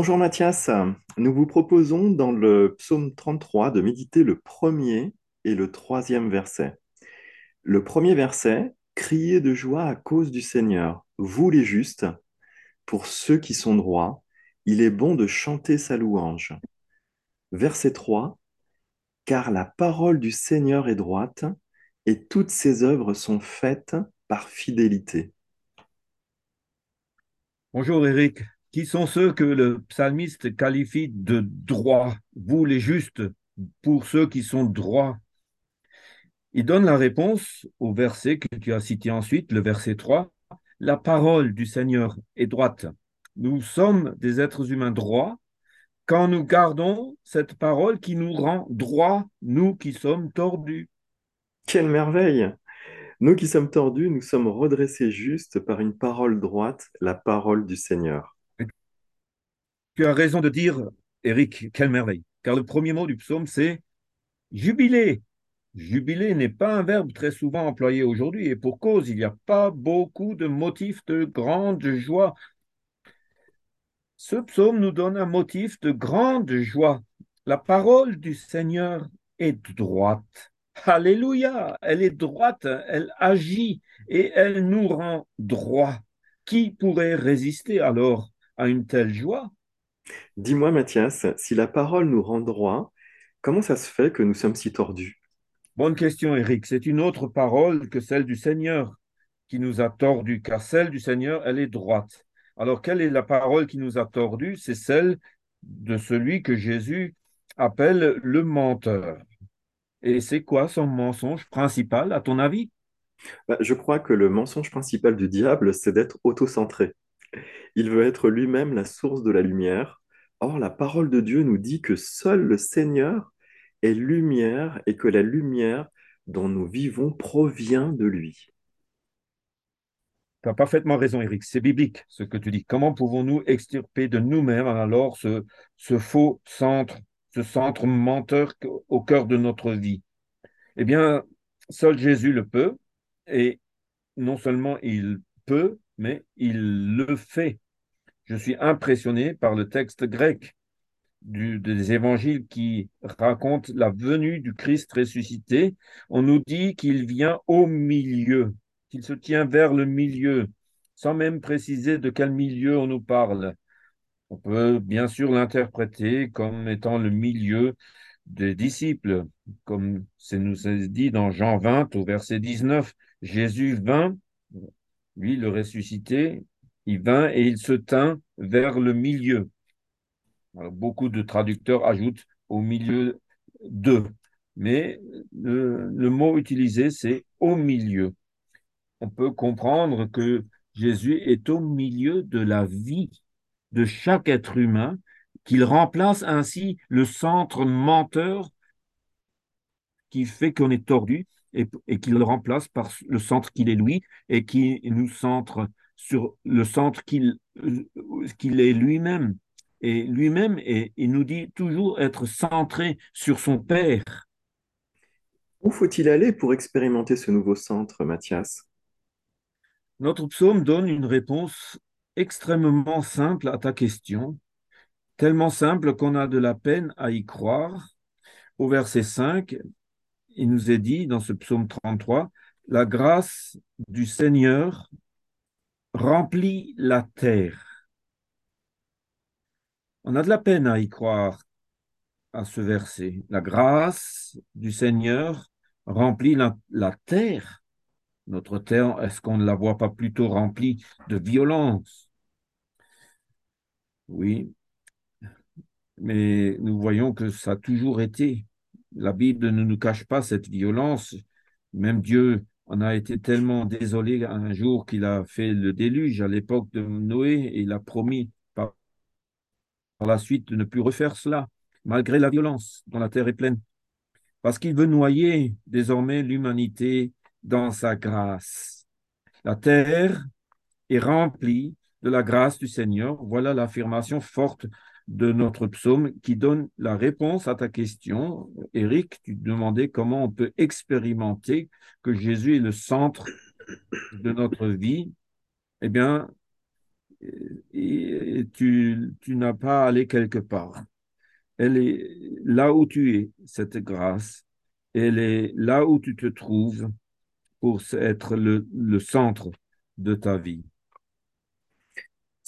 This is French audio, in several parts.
Bonjour Mathias, nous vous proposons dans le psaume 33 de méditer le premier et le troisième verset. Le premier verset, Criez de joie à cause du Seigneur, vous les justes, pour ceux qui sont droits, il est bon de chanter sa louange. Verset 3, Car la parole du Seigneur est droite, et toutes ses œuvres sont faites par fidélité. Bonjour Eric. Qui sont ceux que le psalmiste qualifie de droits Vous les justes, pour ceux qui sont droits. Il donne la réponse au verset que tu as cité ensuite, le verset 3. La parole du Seigneur est droite. Nous sommes des êtres humains droits quand nous gardons cette parole qui nous rend droits, nous qui sommes tordus. Quelle merveille Nous qui sommes tordus, nous sommes redressés justes par une parole droite, la parole du Seigneur. Tu as raison de dire, Eric, quelle merveille. Car le premier mot du psaume, c'est jubiler. Jubiler n'est pas un verbe très souvent employé aujourd'hui, et pour cause, il n'y a pas beaucoup de motifs de grande joie. Ce psaume nous donne un motif de grande joie. La parole du Seigneur est droite. Alléluia, elle est droite, elle agit et elle nous rend droit. Qui pourrait résister alors à une telle joie? Dis-moi Mathias, si la parole nous rend droit, comment ça se fait que nous sommes si tordus? Bonne question, Eric. C'est une autre parole que celle du Seigneur qui nous a tordus, car celle du Seigneur, elle est droite. Alors, quelle est la parole qui nous a tordus? C'est celle de celui que Jésus appelle le menteur. Et c'est quoi son mensonge principal, à ton avis? Bah, Je crois que le mensonge principal du diable, c'est d'être autocentré. Il veut être lui-même la source de la lumière. Or, la parole de Dieu nous dit que seul le Seigneur est lumière et que la lumière dont nous vivons provient de lui. Tu as parfaitement raison, Eric. C'est biblique ce que tu dis. Comment pouvons-nous extirper de nous-mêmes alors ce, ce faux centre, ce centre menteur au cœur de notre vie? Eh bien, seul Jésus le peut. Et non seulement il peut, mais il le fait. Je suis impressionné par le texte grec des évangiles qui racontent la venue du Christ ressuscité. On nous dit qu'il vient au milieu, qu'il se tient vers le milieu, sans même préciser de quel milieu on nous parle. On peut bien sûr l'interpréter comme étant le milieu des disciples, comme c'est nous dit dans Jean 20 au verset 19. Jésus vint lui, le ressuscité, il vint et il se tint vers le milieu. beaucoup de traducteurs ajoutent au milieu de, mais le, mot utilisé, c'est au milieu. On peut comprendre que Jésus est au milieu de la vie de chaque être humain, qu'il remplace ainsi le centre menteur qui fait qu'on est tordu et, qu'il le remplace par le centre qu'il est lui et qui nous centre sur le centre qu'il qu'il est lui-même. Et lui-même, il nous dit toujours être centré sur son Père. Où faut-il aller pour expérimenter ce nouveau centre, Mathias? Notre psaume donne une réponse extrêmement simple à ta question, tellement simple qu'on a de la peine à y croire. Au verset 5, il nous est dit dans ce psaume 33, la grâce du Seigneur remplit la terre. On a de la peine à y croire à ce verset. La grâce du Seigneur remplit la, la terre. Notre terre, est-ce qu'on ne la voit pas plutôt remplie de violence? Oui, mais nous voyons que ça a toujours été la Bible ne nous cache pas cette violence. Même Dieu en a été tellement désolé un jour qu'il a fait le déluge à l'époque de Noé et il a promis par, la suite de ne plus refaire cela, malgré la violence dont la terre est pleine. Parce qu'il veut noyer désormais l'humanité dans sa grâce. La terre est remplie de la grâce du Seigneur. Voilà l'affirmation forte de notre psaume qui donne la réponse à ta question. Eric, tu demandais comment on peut expérimenter que Jésus est le centre de notre vie. Eh bien, tu, n'as pas à aller quelque part. Elle est là où tu es, cette grâce. Elle est là où tu te trouves pour être le centre de ta vie.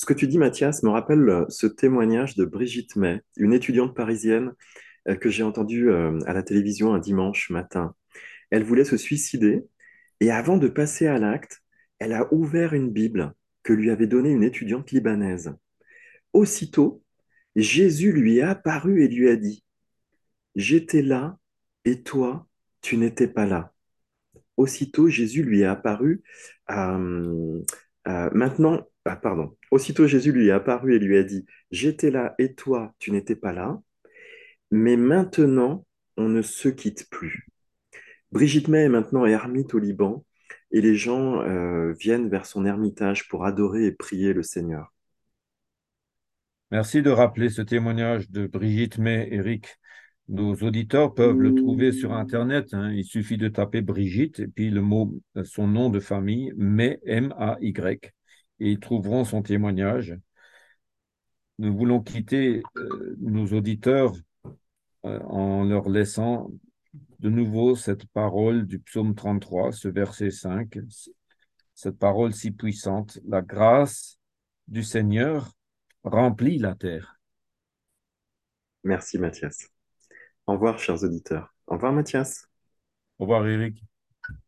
Ce que tu dis, Mathias, me rappelle euh, ce témoignage de Brigitte May, une étudiante parisienne euh, que j'ai entendue euh, à la télévision un dimanche matin. Elle voulait se suicider et avant de passer à l'acte, elle a ouvert une Bible que lui avait donnée une étudiante libanaise. Aussitôt, Jésus lui est apparu et lui a dit, J'étais là et toi, tu n'étais pas là. Aussitôt, Jésus lui est apparu. maintenant, ah, pardon. Aussitôt, Jésus lui est apparu et lui a dit, J'étais là et toi, tu n'étais pas là. Mais maintenant, on ne se quitte plus. Brigitte May est maintenant ermite au Liban et les gens euh, viennent vers son ermitage pour adorer et prier le Seigneur. Merci de rappeler ce témoignage de Brigitte May, Eric. Nos auditeurs peuvent le trouver sur Internet. hein. Il suffit de taper Brigitte et puis le mot, son nom de famille, May, M-A-Y, et ils trouveront son témoignage. Nous voulons quitter euh, nos auditeurs euh, en leur laissant de nouveau cette parole du psaume 33, ce verset 5, cette parole si puissante. La grâce du Seigneur remplit la terre. Merci Mathias. Au revoir, chers auditeurs. Au revoir, Mathias. Au revoir, Eric.